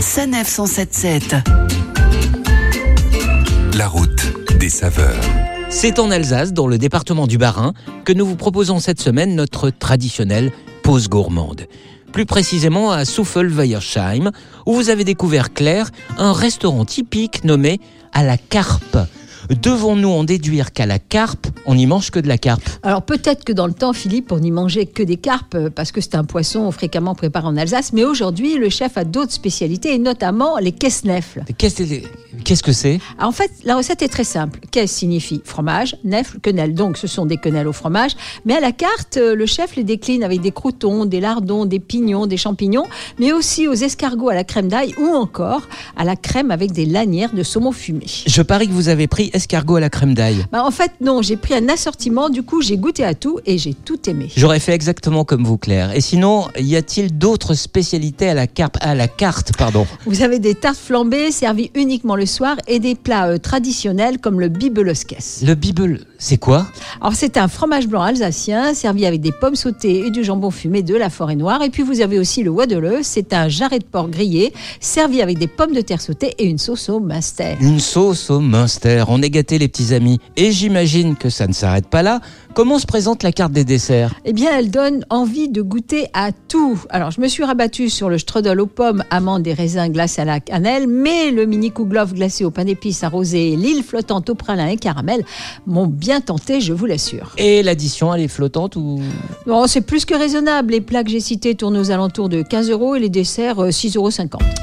Sanef 177. La route des saveurs. C'est en Alsace, dans le département du Bas-Rhin, que nous vous proposons cette semaine notre traditionnelle pause gourmande. Plus précisément à Souffel-Weiersheim, où vous avez découvert Claire, un restaurant typique nommé à la carpe. Devons-nous en déduire qu'à la carpe, on n'y mange que de la carpe Alors peut-être que dans le temps, Philippe, on n'y mangeait que des carpes euh, parce que c'est un poisson fréquemment préparé en Alsace. Mais aujourd'hui, le chef a d'autres spécialités et notamment les. Qu'est-ce qu'est-ce que c'est? Alors, En fait, la recette est très simple. Kess signifie fromage, nefle, quenelle. Donc ce sont des quenelles au fromage. Mais à la carte, euh, le chef les décline avec des croutons, des lardons, des pignons, des champignons, mais aussi aux escargots à la crème d'ail ou encore à la crème avec des lanières de saumon fumé. Je parie que vous avez pris escargot à la crème d'ail. Bah, en fait, non, j'ai pris un assortiment, du coup j'ai goûté à tout et j'ai tout aimé. J'aurais fait exactement comme vous, Claire. Et sinon, y a-t-il d'autres spécialités à la, carpe, à la carte pardon? Vous avez des tartes flambées servies uniquement le soir et des plats euh, traditionnels comme le bibeloskes. Le Bible, c'est quoi? Alors c'est un fromage blanc alsacien servi avec des pommes sautées et du jambon fumé de la forêt noire. Et puis vous avez aussi le wadeleu, c'est un jarret de porc grillé servi avec des pommes de terre sautées et une sauce au minster. Une sauce au Munster. On est gâtés, les petits amis. Et j'imagine que ça ne s'arrête pas là. Comment se présente la carte des desserts? Eh bien, elle donne envie de goûter à tout. Alors, je me suis rabattue sur le strudel aux pommes, amandes et raisins glacés à la cannelle, mais le mini kouglof glacé au pain d'épices arrosé et l'île flottante au pralin et caramel m'ont bien tenté, je vous l'assure. Et l'addition, elle est flottante ou? Bon, c'est plus que raisonnable. Les plats que j'ai cités tournent aux alentours de 15 euros et les desserts euh, 6,50 euros.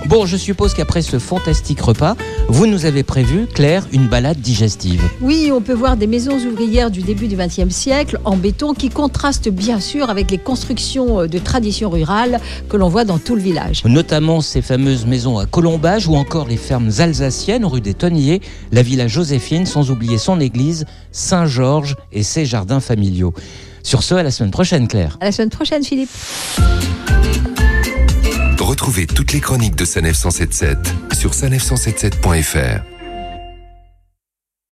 Bon, je suppose qu'après ce fantastique repas, vous nous avez prévu, Claire, une balade digestive. Oui, on peut voir des maisons ouvrières du début du XXe siècle en béton qui contrastent bien sûr avec les constructions euh, de tradition rurale que l'on voit dans tout le village. Notamment ces fameuses maisons à colombage ou encore les fermes alsaciennes rue des Tonniers, la villa Joséphine, sans oublier son église, Saint-Georges et ses jardins familiaux. Sur ce, à la semaine prochaine, Claire. À la semaine prochaine, Philippe. Retrouvez toutes les chroniques de Sanef 177 sur sanef177.fr.